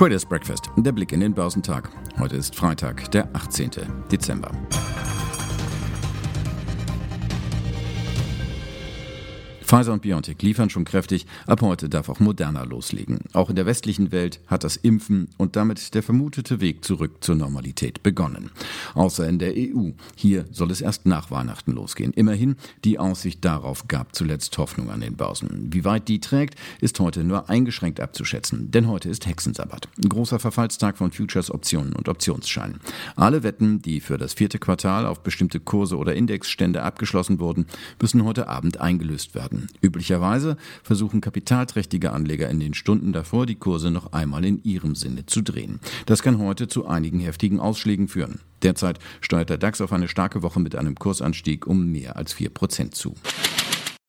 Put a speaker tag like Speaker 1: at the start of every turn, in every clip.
Speaker 1: Traders Breakfast, der Blick in den Börsentag. Heute ist Freitag, der 18. Dezember. Pfizer und BioNTech liefern schon kräftig. Ab heute darf auch Moderna loslegen. Auch in der westlichen Welt hat das Impfen und damit der vermutete Weg zurück zur Normalität begonnen. Außer in der EU. Hier soll es erst nach Weihnachten losgehen. Immerhin, die Aussicht darauf gab zuletzt Hoffnung an den Börsen. Wie weit die trägt, ist heute nur eingeschränkt abzuschätzen. Denn heute ist Hexensabbat. Großer Verfallstag von Futures, Optionen und Optionsscheinen. Alle Wetten, die für das vierte Quartal auf bestimmte Kurse oder Indexstände abgeschlossen wurden, müssen heute Abend eingelöst werden. Üblicherweise versuchen kapitalträchtige Anleger in den Stunden davor, die Kurse noch einmal in ihrem Sinne zu drehen. Das kann heute zu einigen heftigen Ausschlägen führen. Derzeit steuert der DAX auf eine starke Woche mit einem Kursanstieg um mehr als 4% zu.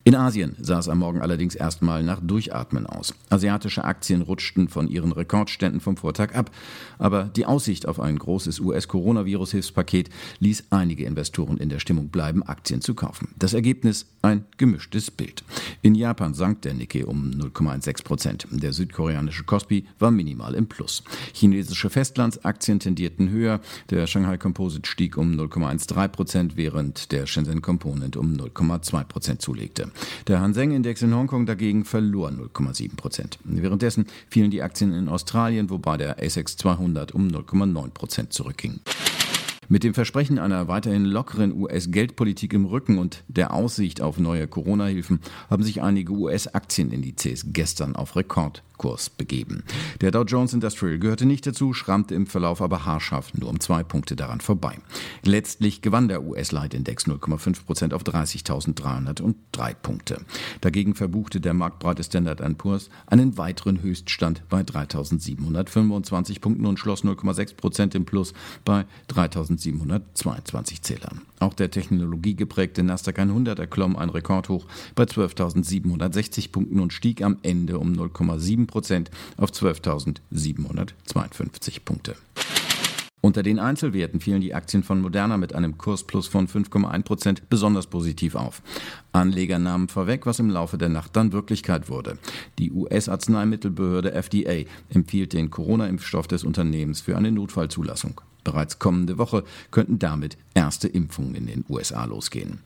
Speaker 1: In Asien sah es am Morgen allerdings erstmal nach Durchatmen aus. Asiatische Aktien rutschten von ihren Rekordständen vom Vortag ab, aber die Aussicht auf ein großes US-Coronavirus-Hilfspaket ließ einige Investoren in der Stimmung bleiben, Aktien zu kaufen. Das Ergebnis ein gemischtes Bild. In Japan sank der Nikkei um 0,16 Prozent. Der südkoreanische Kospi war minimal im Plus. Chinesische Festlandsaktien tendierten höher. Der Shanghai Composite stieg um 0,13 Prozent, während der Shenzhen Component um 0,2 Prozent zulegte. Der Hang-Seng-Index in Hongkong dagegen verlor 0,7 Prozent. Währenddessen fielen die Aktien in Australien, wobei der ASX 200 um 0,9 Prozent zurückging. Mit dem Versprechen einer weiterhin lockeren US-Geldpolitik im Rücken und der Aussicht auf neue Corona-Hilfen haben sich einige US-Aktienindizes gestern auf Rekord Kurs begeben. Der Dow Jones Industrial gehörte nicht dazu, schrammte im Verlauf aber haarscharf nur um zwei Punkte daran vorbei. Letztlich gewann der US-Leitindex 0,5 Prozent auf 30.303 Punkte. Dagegen verbuchte der marktbreite Standard Poor's einen weiteren Höchststand bei 3.725 Punkten und schloss 0,6 Prozent im Plus bei 3.722 Zählern. Auch der technologiegeprägte Nasdaq 100 erklomm ein Rekordhoch bei 12.760 Punkten und stieg am Ende um 0,7 Prozent auf 12.752 Punkte. Unter den Einzelwerten fielen die Aktien von Moderna mit einem Kursplus von 5,1 Prozent besonders positiv auf. Anleger nahmen vorweg, was im Laufe der Nacht dann Wirklichkeit wurde. Die US-Arzneimittelbehörde FDA empfiehlt den Corona-Impfstoff des Unternehmens für eine Notfallzulassung. Bereits kommende Woche könnten damit erste Impfungen in den USA losgehen.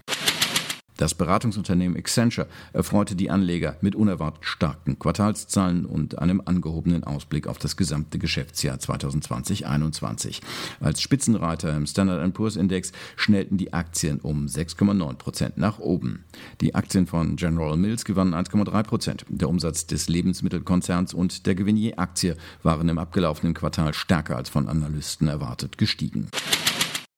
Speaker 1: Das Beratungsunternehmen Accenture erfreute die Anleger mit unerwartet starken Quartalszahlen und einem angehobenen Ausblick auf das gesamte Geschäftsjahr 2020-21. Als Spitzenreiter im Standard Poor's Index schnellten die Aktien um 6,9 Prozent nach oben. Die Aktien von General Mills gewannen 1,3 Prozent. Der Umsatz des Lebensmittelkonzerns und der Gewinn je Aktie waren im abgelaufenen Quartal stärker als von Analysten erwartet gestiegen.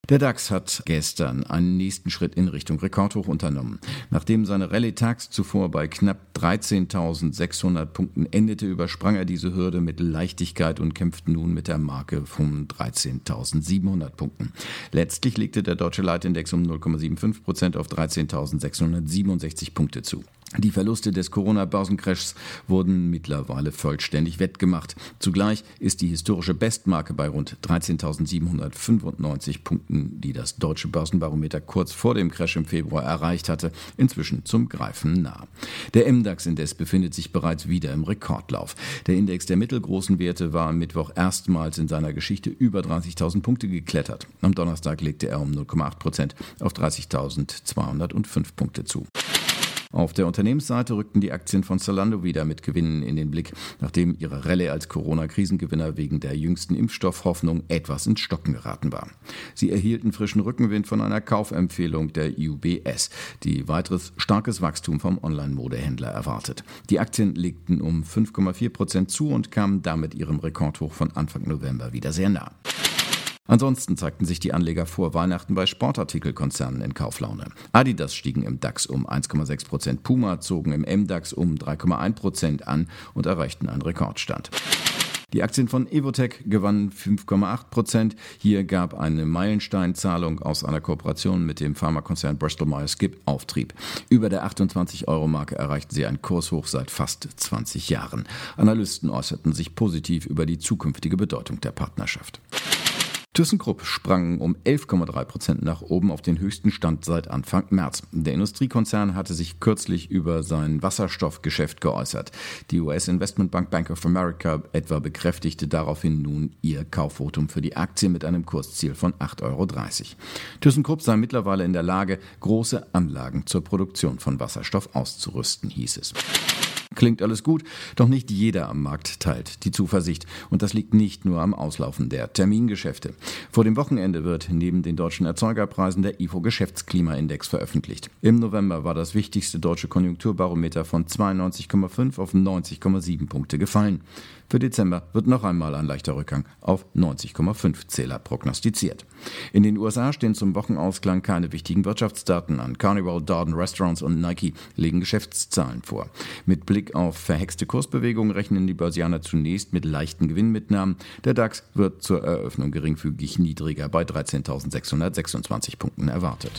Speaker 1: Der DAX hat gestern einen nächsten Schritt in Richtung Rekordhoch unternommen. Nachdem seine Rallye tags zuvor bei knapp 13.600 Punkten endete, übersprang er diese Hürde mit Leichtigkeit und kämpft nun mit der Marke von 13.700 Punkten. Letztlich legte der deutsche Leitindex um 0,75 Prozent auf 13.667 Punkte zu. Die Verluste des Corona-Börsencrashs wurden mittlerweile vollständig wettgemacht. Zugleich ist die historische Bestmarke bei rund 13.795 Punkten, die das deutsche Börsenbarometer kurz vor dem Crash im Februar erreicht hatte, inzwischen zum Greifen nah. Der MDAX indes befindet sich bereits wieder im Rekordlauf. Der Index der mittelgroßen Werte war am Mittwoch erstmals in seiner Geschichte über 30.000 Punkte geklettert. Am Donnerstag legte er um 0,8 Prozent auf 30.205 Punkte zu. Auf der Unternehmensseite rückten die Aktien von Zalando wieder mit Gewinnen in den Blick, nachdem ihre Rallye als Corona-Krisengewinner wegen der jüngsten Impfstoffhoffnung etwas ins Stocken geraten war. Sie erhielten frischen Rückenwind von einer Kaufempfehlung der UBS, die weiteres starkes Wachstum vom Online-Modehändler erwartet. Die Aktien legten um 5,4 Prozent zu und kamen damit ihrem Rekordhoch von Anfang November wieder sehr nah. Ansonsten zeigten sich die Anleger vor Weihnachten bei Sportartikelkonzernen in Kauflaune. Adidas stiegen im DAX um 1,6 Prozent, Puma zogen im MDAX um 3,1 Prozent an und erreichten einen Rekordstand. Die Aktien von Evotech gewannen 5,8 Prozent. Hier gab eine Meilensteinzahlung aus einer Kooperation mit dem Pharmakonzern Bristol Myers Squibb Auftrieb. Über der 28-Euro-Marke erreichten sie ein Kurshoch seit fast 20 Jahren. Analysten äußerten sich positiv über die zukünftige Bedeutung der Partnerschaft. ThyssenKrupp sprang um 11,3 Prozent nach oben auf den höchsten Stand seit Anfang März. Der Industriekonzern hatte sich kürzlich über sein Wasserstoffgeschäft geäußert. Die US-Investmentbank Bank of America etwa bekräftigte daraufhin nun ihr Kaufvotum für die Aktie mit einem Kursziel von 8,30 Euro. ThyssenKrupp sei mittlerweile in der Lage, große Anlagen zur Produktion von Wasserstoff auszurüsten, hieß es. Klingt alles gut, doch nicht jeder am Markt teilt die Zuversicht. Und das liegt nicht nur am Auslaufen der Termingeschäfte. Vor dem Wochenende wird neben den deutschen Erzeugerpreisen der IFO Geschäftsklimaindex veröffentlicht. Im November war das wichtigste deutsche Konjunkturbarometer von 92,5 auf 90,7 Punkte gefallen. Für Dezember wird noch einmal ein leichter Rückgang auf 90,5 Zähler prognostiziert. In den USA stehen zum Wochenausklang keine wichtigen Wirtschaftsdaten an. Carnival, Darden Restaurants und Nike legen Geschäftszahlen vor. Mit Blick auf verhexte Kursbewegungen rechnen die Börsianer zunächst mit leichten Gewinnmitnahmen. Der DAX wird zur Eröffnung geringfügig niedriger bei 13.626 Punkten erwartet.